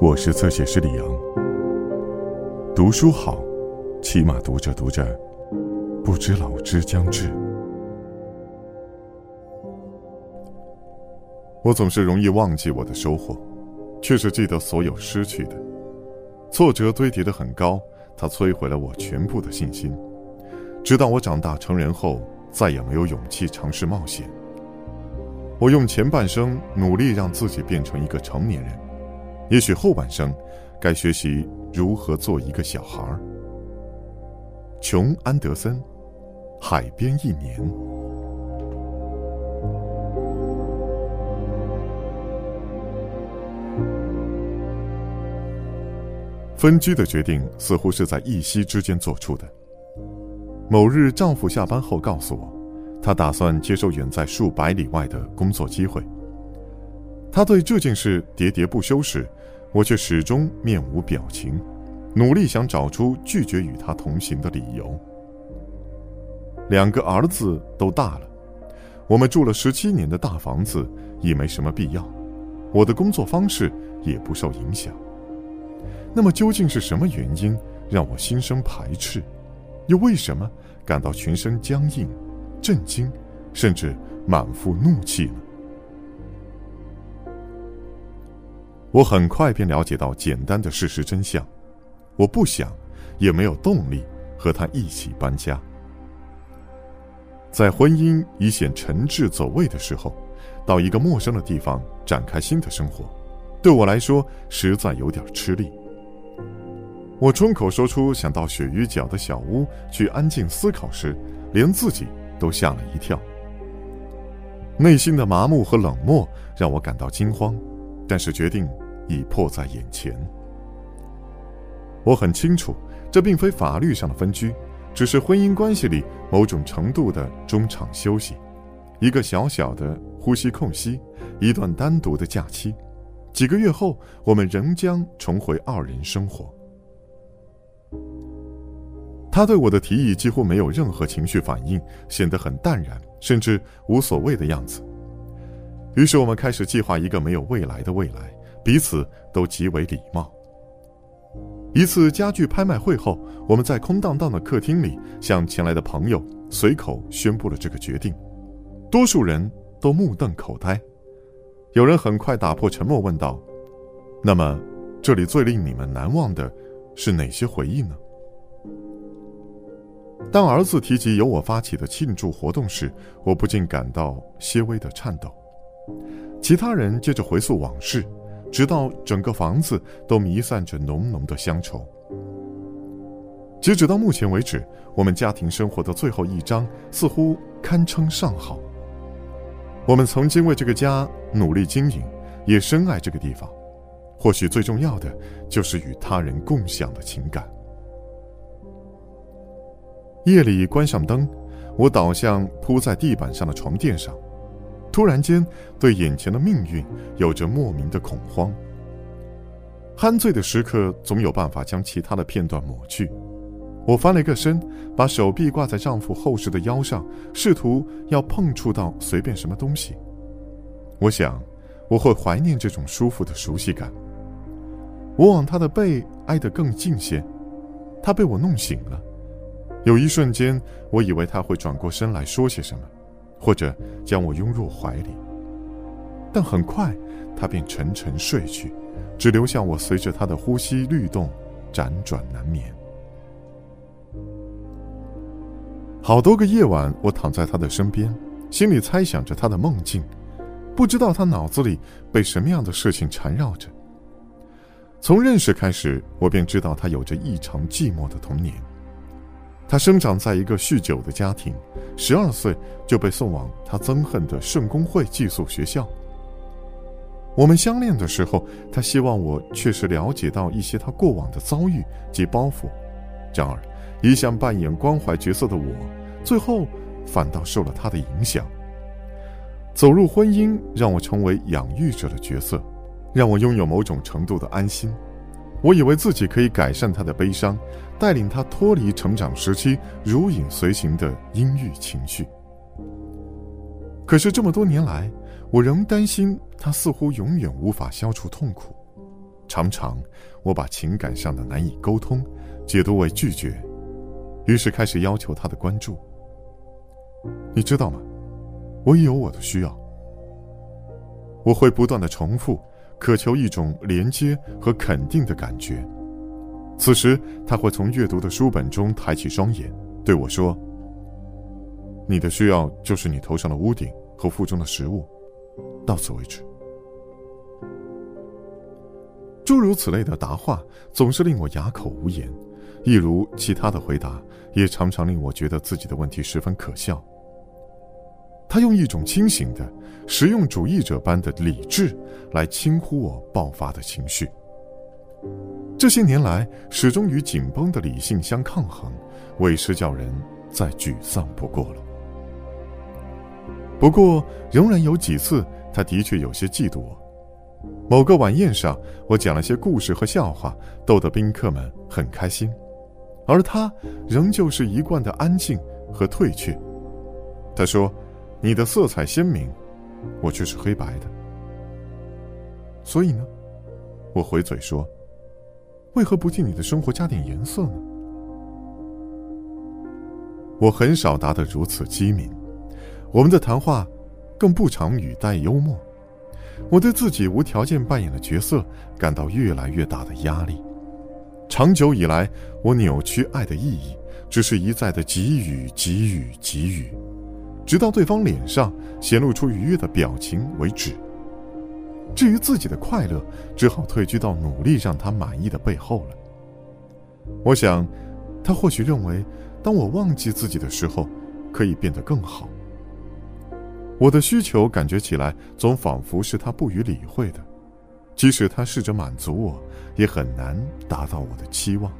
我是侧写师李阳。读书好，起码读着读着，不知老之将至。我总是容易忘记我的收获，却是记得所有失去的。挫折堆叠的很高，它摧毁了我全部的信心。直到我长大成人后，再也没有勇气尝试冒险。我用前半生努力让自己变成一个成年人。也许后半生，该学习如何做一个小孩儿。琼·安德森，《海边一年》。分居的决定似乎是在一夕之间做出的。某日，丈夫下班后告诉我，他打算接受远在数百里外的工作机会。他对这件事喋喋不休时，我却始终面无表情，努力想找出拒绝与他同行的理由。两个儿子都大了，我们住了十七年的大房子已没什么必要，我的工作方式也不受影响。那么究竟是什么原因让我心生排斥？又为什么感到全身僵硬、震惊，甚至满腹怒气呢？我很快便了解到简单的事实真相，我不想，也没有动力和他一起搬家。在婚姻已显沉滞走位的时候，到一个陌生的地方展开新的生活，对我来说实在有点吃力。我冲口说出想到鳕鱼角的小屋去安静思考时，连自己都吓了一跳。内心的麻木和冷漠让我感到惊慌，但是决定。已迫在眼前。我很清楚，这并非法律上的分居，只是婚姻关系里某种程度的中场休息，一个小小的呼吸空隙，一段单独的假期。几个月后，我们仍将重回二人生活。他对我的提议几乎没有任何情绪反应，显得很淡然，甚至无所谓的样子。于是，我们开始计划一个没有未来的未来。彼此都极为礼貌。一次家具拍卖会后，我们在空荡荡的客厅里向前来的朋友随口宣布了这个决定，多数人都目瞪口呆。有人很快打破沉默，问道：“那么，这里最令你们难忘的是哪些回忆呢？”当儿子提及由我发起的庆祝活动时，我不禁感到些微的颤抖。其他人接着回溯往事。直到整个房子都弥散着浓浓的乡愁。截止到目前为止，我们家庭生活的最后一章似乎堪称上好。我们曾经为这个家努力经营，也深爱这个地方。或许最重要的就是与他人共享的情感。夜里关上灯，我倒向铺在地板上的床垫上。突然间，对眼前的命运有着莫名的恐慌。酣醉的时刻总有办法将其他的片段抹去。我翻了一个身，把手臂挂在丈夫厚实的腰上，试图要碰触到随便什么东西。我想，我会怀念这种舒服的熟悉感。我往他的背挨得更近些，他被我弄醒了。有一瞬间，我以为他会转过身来说些什么。或者将我拥入怀里，但很快他便沉沉睡去，只留下我随着他的呼吸律动，辗转难眠。好多个夜晚，我躺在他的身边，心里猜想着他的梦境，不知道他脑子里被什么样的事情缠绕着。从认识开始，我便知道他有着异常寂寞的童年。他生长在一个酗酒的家庭，十二岁就被送往他憎恨的圣公会寄宿学校。我们相恋的时候，他希望我确实了解到一些他过往的遭遇及包袱。然而，一向扮演关怀角色的我，最后反倒受了他的影响。走入婚姻，让我成为养育者的角色，让我拥有某种程度的安心。我以为自己可以改善他的悲伤，带领他脱离成长时期如影随形的阴郁情绪。可是这么多年来，我仍担心他似乎永远无法消除痛苦。常常，我把情感上的难以沟通解读为拒绝，于是开始要求他的关注。你知道吗？我也有我的需要。我会不断的重复，渴求一种连接和肯定的感觉。此时，他会从阅读的书本中抬起双眼，对我说：“你的需要就是你头上的屋顶和腹中的食物。”到此为止。诸如此类的答话总是令我哑口无言，一如其他的回答也常常令我觉得自己的问题十分可笑。他用一种清醒的实用主义者般的理智来轻忽我爆发的情绪。这些年来，始终与紧绷的理性相抗衡，委实叫人再沮丧不过了。不过，仍然有几次，他的确有些嫉妒我。某个晚宴上，我讲了些故事和笑话，逗得宾客们很开心，而他仍旧是一贯的安静和退却。他说：“你的色彩鲜明，我却是黑白的。”所以呢，我回嘴说：“为何不替你的生活加点颜色呢？”我很少答得如此机敏，我们的谈话更不常语带幽默。我对自己无条件扮演的角色感到越来越大的压力。长久以来，我扭曲爱的意义，只是一再的给予、给予、给予，直到对方脸上显露出愉悦的表情为止。至于自己的快乐，只好退居到努力让他满意的背后了。我想，他或许认为，当我忘记自己的时候，可以变得更好。我的需求感觉起来总仿佛是他不予理会的，即使他试着满足我，也很难达到我的期望。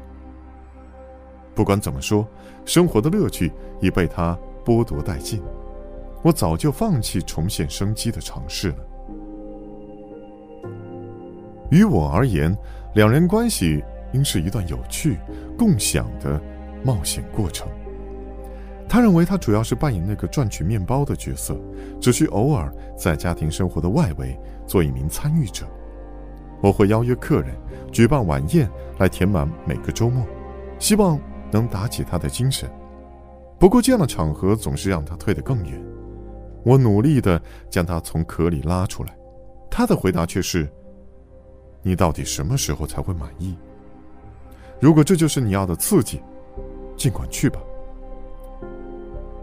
不管怎么说，生活的乐趣已被他剥夺殆尽，我早就放弃重现生机的尝试了。于我而言，两人关系应是一段有趣、共享的冒险过程。他认为他主要是扮演那个赚取面包的角色，只需偶尔在家庭生活的外围做一名参与者。我会邀约客人，举办晚宴来填满每个周末，希望能打起他的精神。不过这样的场合总是让他退得更远。我努力地将他从壳里拉出来，他的回答却是：“你到底什么时候才会满意？如果这就是你要的刺激，尽管去吧。”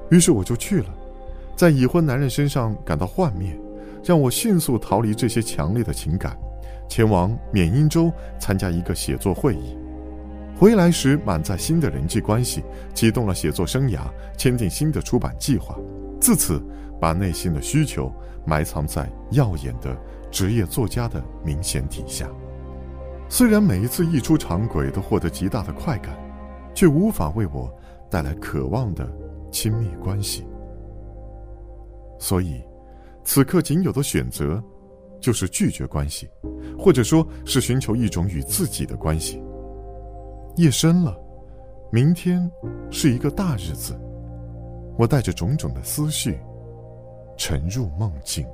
于是我就去了，在已婚男人身上感到幻灭，让我迅速逃离这些强烈的情感，前往缅因州参加一个写作会议。回来时满载新的人际关系，启动了写作生涯，签订新的出版计划。自此，把内心的需求埋藏在耀眼的职业作家的明显底下。虽然每一次一出场轨都获得极大的快感，却无法为我带来渴望的。亲密关系，所以，此刻仅有的选择，就是拒绝关系，或者说是寻求一种与自己的关系。夜深了，明天是一个大日子，我带着种种的思绪，沉入梦境。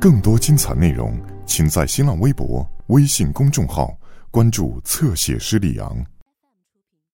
更多精彩内容，请在新浪微博、微信公众号关注“侧写师李昂”。